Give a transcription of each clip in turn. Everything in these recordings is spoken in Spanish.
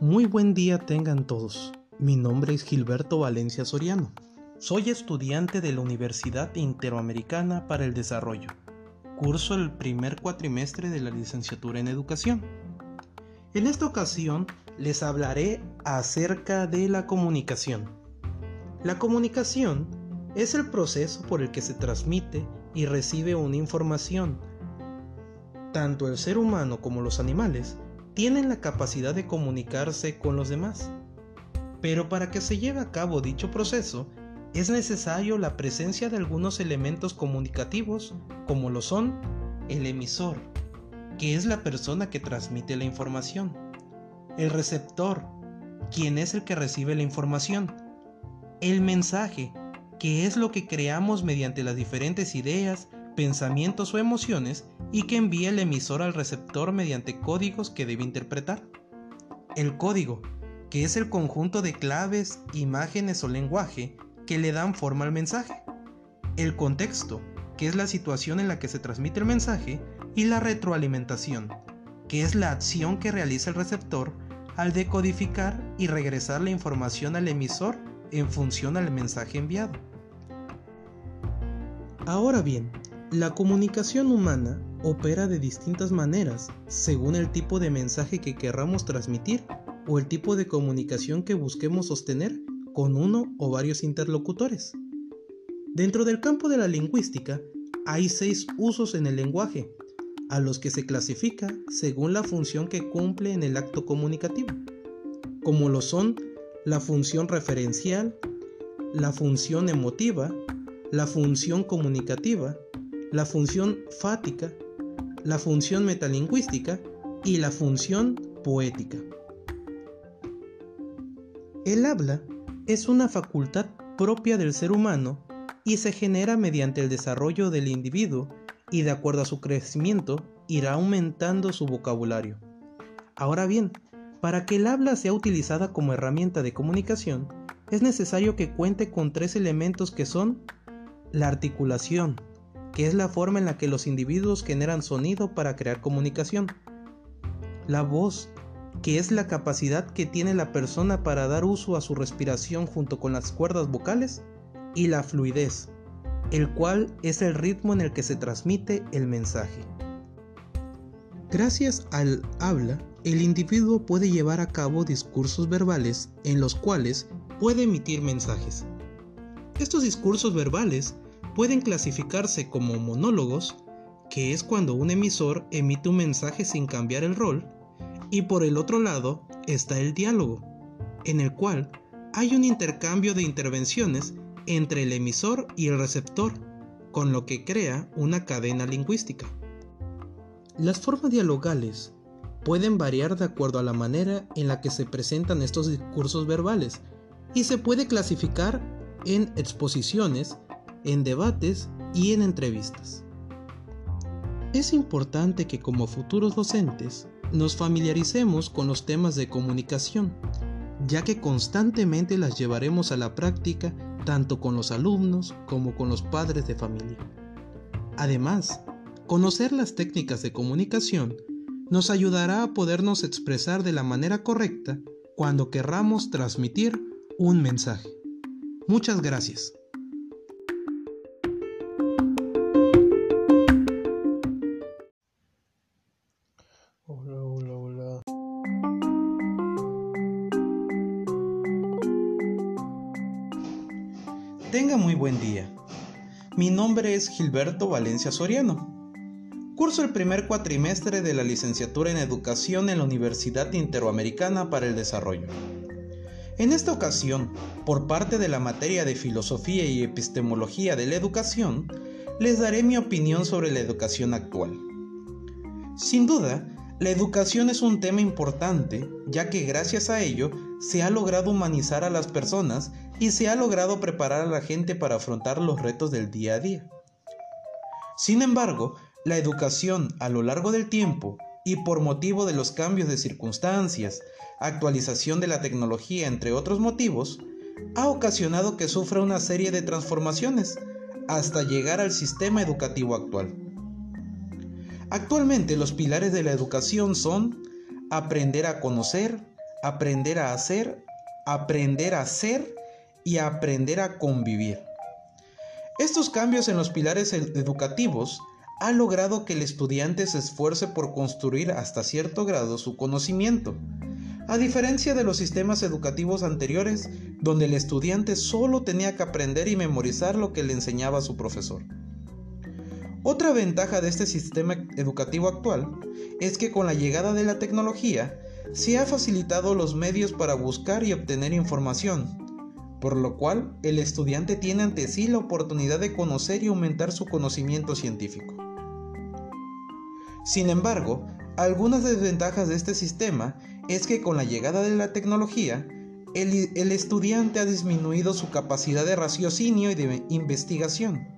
Muy buen día tengan todos. Mi nombre es Gilberto Valencia Soriano. Soy estudiante de la Universidad Interamericana para el Desarrollo. Curso el primer cuatrimestre de la licenciatura en Educación. En esta ocasión les hablaré acerca de la comunicación. La comunicación es el proceso por el que se transmite y recibe una información. Tanto el ser humano como los animales tienen la capacidad de comunicarse con los demás. Pero para que se lleve a cabo dicho proceso, es necesario la presencia de algunos elementos comunicativos, como lo son el emisor, que es la persona que transmite la información, el receptor, quien es el que recibe la información, el mensaje, que es lo que creamos mediante las diferentes ideas, pensamientos o emociones y que envía el emisor al receptor mediante códigos que debe interpretar. El código, que es el conjunto de claves, imágenes o lenguaje que le dan forma al mensaje. El contexto, que es la situación en la que se transmite el mensaje, y la retroalimentación, que es la acción que realiza el receptor al decodificar y regresar la información al emisor en función al mensaje enviado. Ahora bien, la comunicación humana opera de distintas maneras según el tipo de mensaje que querramos transmitir o el tipo de comunicación que busquemos sostener con uno o varios interlocutores. Dentro del campo de la lingüística hay seis usos en el lenguaje, a los que se clasifica según la función que cumple en el acto comunicativo, como lo son la función referencial, la función emotiva, la función comunicativa, la función fática, la función metalingüística y la función poética. El habla es una facultad propia del ser humano y se genera mediante el desarrollo del individuo y de acuerdo a su crecimiento irá aumentando su vocabulario. Ahora bien, para que el habla sea utilizada como herramienta de comunicación, es necesario que cuente con tres elementos que son la articulación, que es la forma en la que los individuos generan sonido para crear comunicación. La voz, que es la capacidad que tiene la persona para dar uso a su respiración junto con las cuerdas vocales. Y la fluidez, el cual es el ritmo en el que se transmite el mensaje. Gracias al habla, el individuo puede llevar a cabo discursos verbales en los cuales puede emitir mensajes. Estos discursos verbales pueden clasificarse como monólogos, que es cuando un emisor emite un mensaje sin cambiar el rol, y por el otro lado está el diálogo, en el cual hay un intercambio de intervenciones entre el emisor y el receptor, con lo que crea una cadena lingüística. Las formas dialogales pueden variar de acuerdo a la manera en la que se presentan estos discursos verbales y se puede clasificar en exposiciones, en debates y en entrevistas. Es importante que como futuros docentes nos familiaricemos con los temas de comunicación, ya que constantemente las llevaremos a la práctica tanto con los alumnos como con los padres de familia. Además, conocer las técnicas de comunicación nos ayudará a podernos expresar de la manera correcta cuando querramos transmitir un mensaje. Muchas gracias. Hola, hola, hola. Tenga muy buen día. Mi nombre es Gilberto Valencia Soriano. Curso el primer cuatrimestre de la licenciatura en Educación en la Universidad Interamericana para el Desarrollo. En esta ocasión, por parte de la materia de Filosofía y Epistemología de la Educación, les daré mi opinión sobre la educación actual. Sin duda, la educación es un tema importante, ya que gracias a ello se ha logrado humanizar a las personas y se ha logrado preparar a la gente para afrontar los retos del día a día. Sin embargo, la educación a lo largo del tiempo y por motivo de los cambios de circunstancias, actualización de la tecnología, entre otros motivos, ha ocasionado que sufra una serie de transformaciones hasta llegar al sistema educativo actual. Actualmente los pilares de la educación son aprender a conocer, aprender a hacer, aprender a ser y aprender a convivir. Estos cambios en los pilares educativos han logrado que el estudiante se esfuerce por construir hasta cierto grado su conocimiento, a diferencia de los sistemas educativos anteriores donde el estudiante solo tenía que aprender y memorizar lo que le enseñaba su profesor. Otra ventaja de este sistema educativo actual es que con la llegada de la tecnología se ha facilitado los medios para buscar y obtener información, por lo cual el estudiante tiene ante sí la oportunidad de conocer y aumentar su conocimiento científico. Sin embargo, algunas desventajas de este sistema es que con la llegada de la tecnología, el, estudiante ha disminuido su capacidad de raciocinio y de investigación.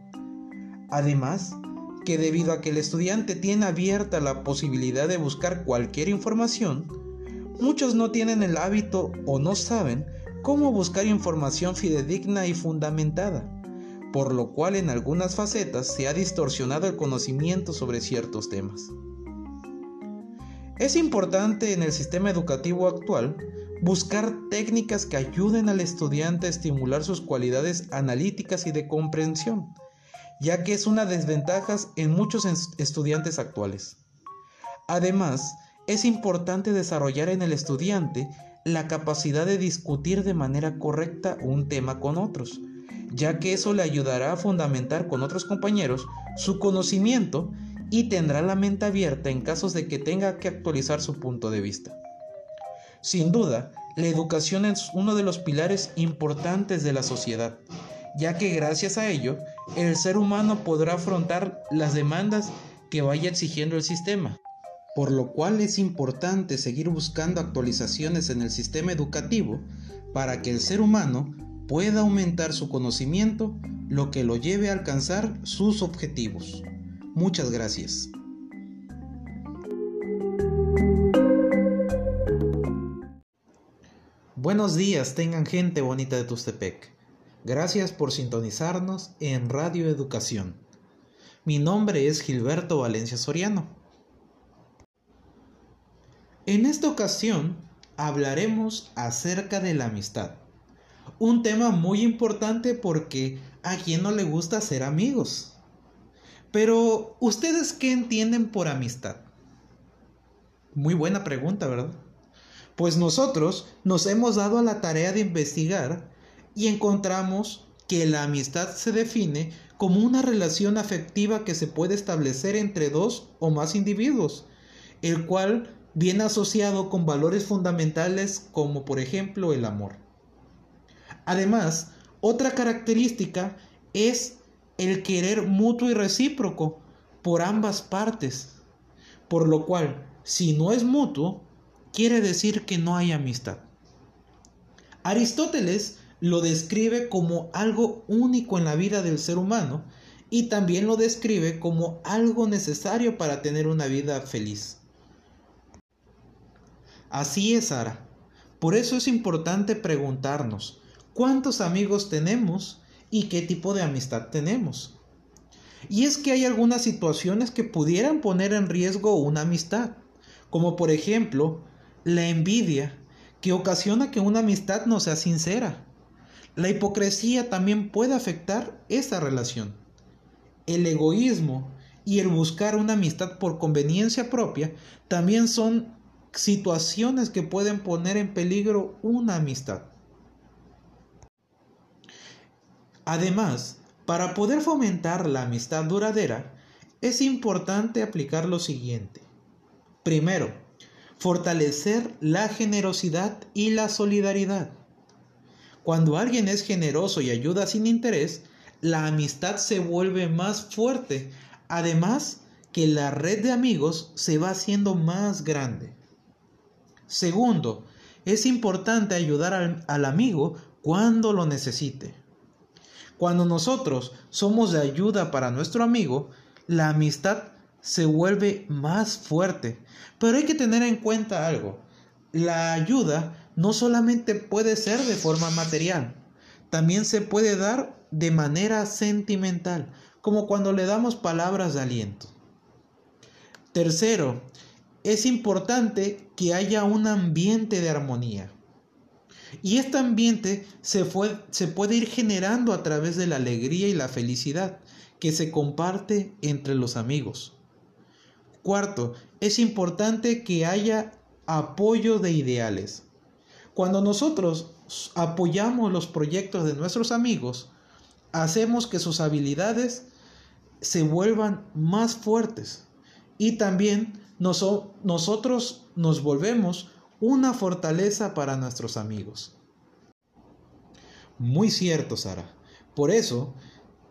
Además, que debido a que el estudiante tiene abierta la posibilidad de buscar cualquier información, muchos no tienen el hábito o no saben cómo buscar información fidedigna y fundamentada, por lo cual en algunas facetas se ha distorsionado el conocimiento sobre ciertos temas. Es importante en el sistema educativo actual buscar técnicas que ayuden al estudiante a estimular sus cualidades analíticas y de comprensión, ya que es una desventaja en muchos estudiantes actuales. Además, es importante desarrollar en el estudiante la capacidad de discutir de manera correcta un tema con otros, ya que eso le ayudará a fundamentar con otros compañeros su conocimiento y tendrá la mente abierta en casos de que tenga que actualizar su punto de vista. Sin duda, la educación es uno de los pilares importantes de la sociedad, ya que gracias a ello el ser humano podrá afrontar las demandas que vaya exigiendo el sistema, por lo cual es importante seguir buscando actualizaciones en el sistema educativo para que el ser humano pueda aumentar su conocimiento, lo que lo lleve a alcanzar sus objetivos. Muchas gracias. Buenos días, tengan gente bonita de Tustepec. Gracias por sintonizarnos en Radio Educación. Mi nombre es Gilberto Valencia Soriano. En esta ocasión hablaremos acerca de la amistad. Un tema muy importante porque a quien no le gusta ser amigos. Pero, ¿ustedes qué entienden por amistad? Muy buena pregunta, ¿verdad? Pues nosotros nos hemos dado a la tarea de investigar y encontramos que la amistad se define como una relación afectiva que se puede establecer entre dos o más individuos, el cual viene asociado con valores fundamentales como por ejemplo el amor. Además, otra característica es el querer mutuo y recíproco por ambas partes, por lo cual, si no es mutuo, quiere decir que no hay amistad. Aristóteles lo describe como algo único en la vida del ser humano y también lo describe como algo necesario para tener una vida feliz. Así es, Sara. Por eso es importante preguntarnos cuántos amigos tenemos y qué tipo de amistad tenemos. Y es que hay algunas situaciones que pudieran poner en riesgo una amistad, como por ejemplo la envidia, que ocasiona que una amistad no sea sincera la hipocresía también puede afectar esa relación. El egoísmo y el buscar una amistad por conveniencia propia también son situaciones que pueden poner en peligro una amistad. Además, para poder fomentar la amistad duradera, es importante aplicar lo siguiente. Primero, fortalecer la generosidad y la solidaridad. Cuando alguien es generoso y ayuda sin interés, la amistad se vuelve más fuerte. Además, que la red de amigos se va haciendo más grande. Segundo, es importante ayudar al, amigo cuando lo necesite. Cuando nosotros somos de ayuda para nuestro amigo, la amistad se vuelve más fuerte. Pero hay que tener en cuenta algo. La ayuda no solamente puede ser de forma material, también se puede dar de manera sentimental, como cuando le damos palabras de aliento. Tercero, es importante que haya un ambiente de armonía. Y este ambiente se, se, puede ir generando a través de la alegría y la felicidad que se comparte entre los amigos. Cuarto, es importante que haya apoyo de ideales. Cuando nosotros apoyamos los proyectos de nuestros amigos, hacemos que sus habilidades se vuelvan más fuertes y también nosotros nos volvemos una fortaleza para nuestros amigos. Muy cierto, Sara. Por eso,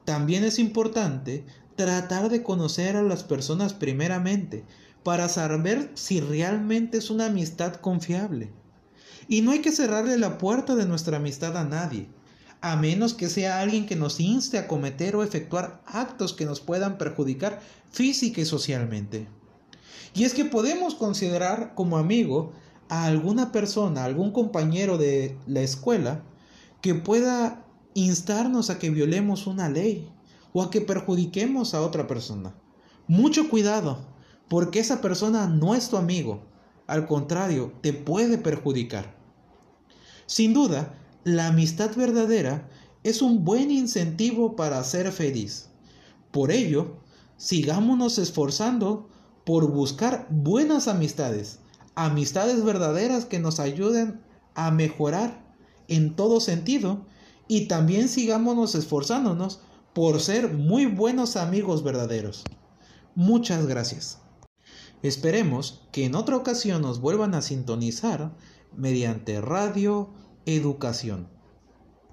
también es importante tratar de conocer a las personas primeramente para saber si realmente es una amistad confiable. Y no hay que cerrarle la puerta de nuestra amistad a nadie, a menos que sea alguien que nos inste a cometer o efectuar actos que nos puedan perjudicar física y socialmente. Y es que podemos considerar como amigo a alguna persona, algún compañero de la escuela, que pueda instarnos a que violemos una ley o a que perjudiquemos a otra persona. Mucho cuidado, porque esa persona no es tu amigo, al contrario, te puede perjudicar. Sin duda, la amistad verdadera es un buen incentivo para ser feliz. Por ello, sigámonos esforzando por buscar buenas amistades amistades verdaderas que nos ayuden a mejorar en todo sentido y también sigámonos esforzándonos por ser muy buenos amigos verdaderos. Muchas gracias. Esperemos que en otra ocasión nos vuelvan a sintonizar mediante Radio Educación.